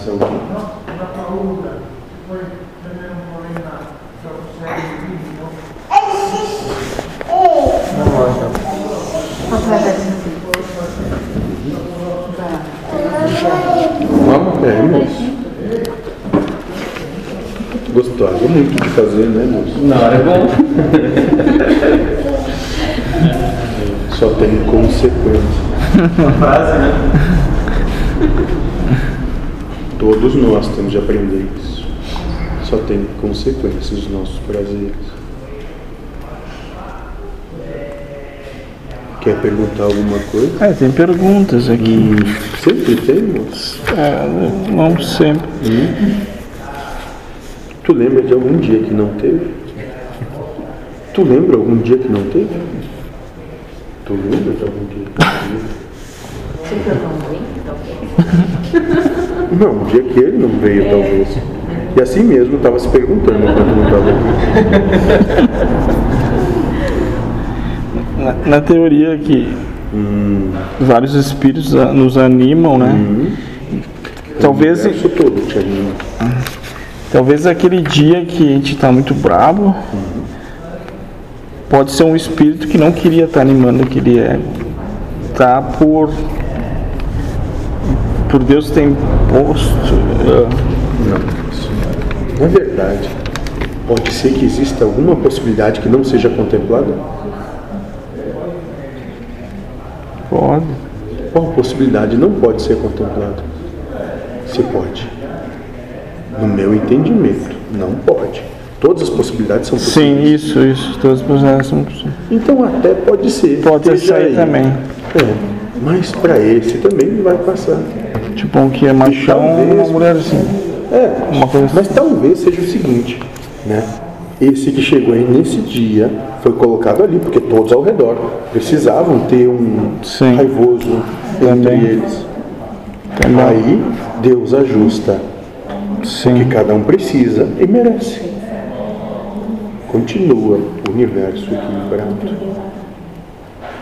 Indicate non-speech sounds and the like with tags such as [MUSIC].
atenção aqui. Vamos? É, moço. Gostosa muito de fazer, né, moço? Na hora é bom. Só tem consequência. Uma frase, né? Todos nós temos de aprender isso. Só tem consequências os nossos prazeres. Quer perguntar alguma coisa? É, tem perguntas aqui. Sempre tem, moço. É, não sempre. Tu lembra de algum dia que não teve? Tu lembra algum dia que não teve? Tu lembra de algum dia que não teve? Você foi alguém? Talvez. [LAUGHS] Não, um dia que ele não veio, talvez. E assim mesmo estava se perguntando enquanto não estava aqui. Na, na teoria que Hum, vários espíritos a- nos animam, né? hum. Talvez, O universo todo te anima. talvez aquele dia que a gente tá muito bravo, pode ser um espírito que não queria estar animando aquele ego. Tá por por Deus ter imposto. eh, Não. Na verdade, pode ser que exista alguma possibilidade que não seja contemplada? pode. Qual possibilidade não pode ser contemplada? Se pode. No meu entendimento, não pode. Todas as possibilidades são possíveis. Sim, isso, isso. Todas as possibilidades são possíveis. Então até pode ser. Pode ser aí. também. É, mas para esse também vai passar. Tipo, um que é machão, talvez- uma mulher assim. É, Uma coisa assim. mas talvez seja o seguinte, né? Esse que chegou aí nesse dia foi colocado ali, porque todos ao redor precisavam ter um Sim. raivoso entre Também. eles. Também. Aí Deus ajusta o que Sim. cada um precisa e merece. Continua o universo equilibrado.